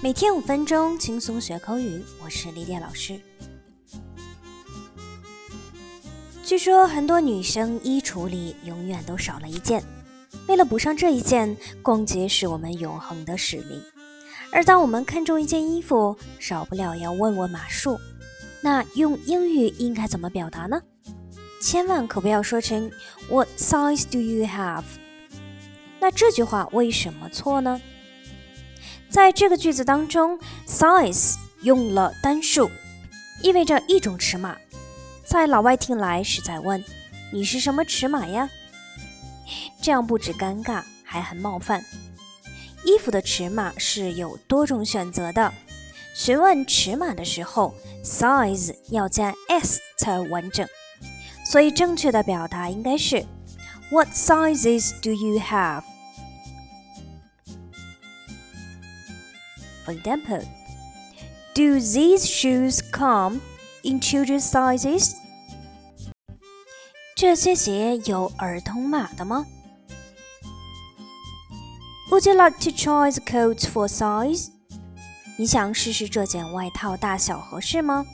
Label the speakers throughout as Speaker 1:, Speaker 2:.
Speaker 1: 每天五分钟，轻松学口语。我是丽丽老师。据说很多女生衣橱里永远都少了一件，为了补上这一件，逛街是我们永恒的使命。而当我们看中一件衣服，少不了要问问码数。那用英语应该怎么表达呢？千万可不要说成 What size do you have？那这句话为什么错呢？在这个句子当中，size 用了单数，意味着一种尺码。在老外听来是在问你是什么尺码呀？这样不止尴尬，还很冒犯。衣服的尺码是有多种选择的，询问尺码的时候，size 要加 s 才完整。所以正确的表达应该是 What sizes do you have？have？For example, do these shoes come in children's sizes? 这些鞋有儿童码的吗？Would you like to try the coat for size? 你想试试这件外套大小合适吗？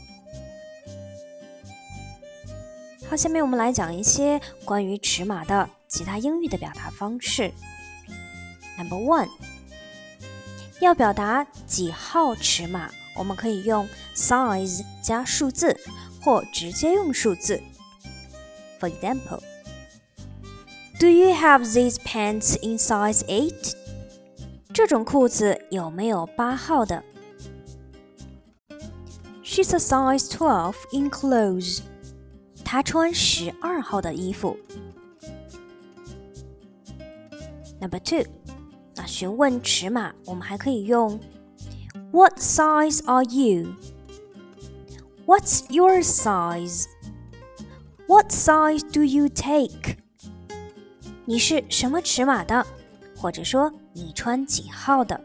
Speaker 1: 好，下面我们来讲一些关于尺码的其他英语的表达方式。Number one。 要表达几号尺码，我们可以用 size 加数字，或直接用数字。For example, Do you have these pants in size eight? 这种裤子有没有八号的？She's a size twelve in clothes. 她穿十二号的衣服。Number two. 那询问尺码，我们还可以用 What size are you? What's your size? What size do you take? 你是什么尺码的？或者说你穿几号的？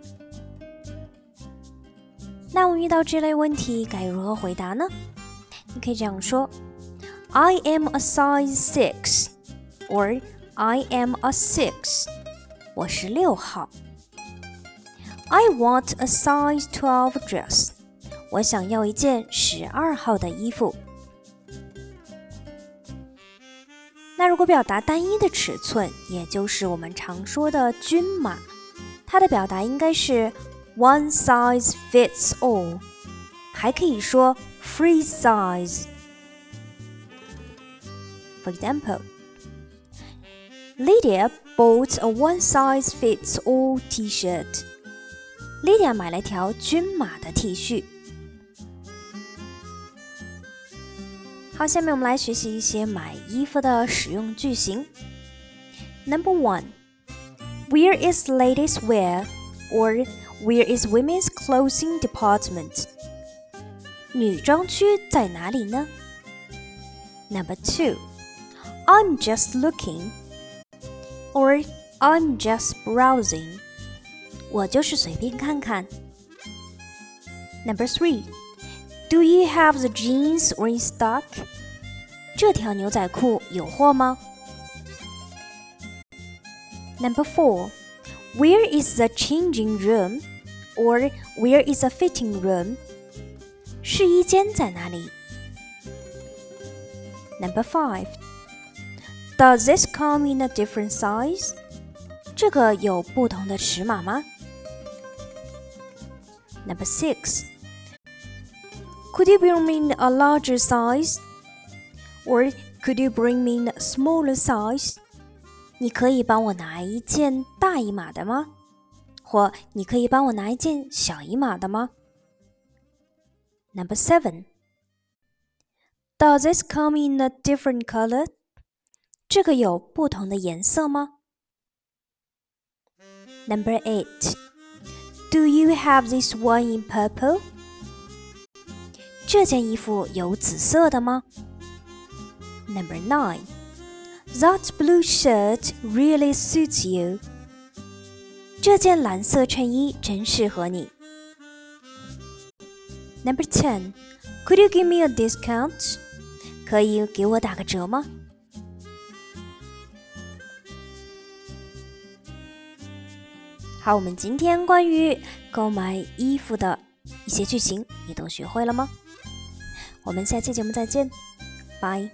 Speaker 1: 那我们遇到这类问题该如何回答呢？你可以这样说：I am a size six, or I am a six. 我是六号。I want a size twelve dress。我想要一件十二号的衣服。那如果表达单一的尺寸，也就是我们常说的均码，它的表达应该是 one size fits all，还可以说 free size。For example, Lydia bought a one-size-fits-all T-shirt. Lydia 买了条均码的 T 恤。好，下面我们来学习一些买衣服的使用句型。Number one, Where is ladies' wear? Or Where is women's clothing department? 女装区在哪里呢？Number two, I'm just looking or I'm just browsing. 我就是随便看看。Number three, Do you have the jeans or in stock? 这条牛仔裤有货吗？Number four, Where is the changing room? Or where is the fitting room? 试衣间在哪里？Number five. Does this come in a different size? 这个有不同的尺码吗？Number six. Could you bring me a larger size? Or could you bring me a smaller size? 你可以帮我拿一件大一码的吗？或你可以帮我拿一件小一码的吗？Number seven. Does this come in a different color? 这个有不同的颜色吗？Number eight. Do you have this one in purple? 这件衣服有紫色的吗？Number nine. That blue shirt really suits you. 这件蓝色衬衣真适合你。Number ten. Could you give me a discount? 可以给我打个折吗？ 好，我们今天关于购买衣服的一些剧情，你都学会了吗？我们下期节目再见，拜。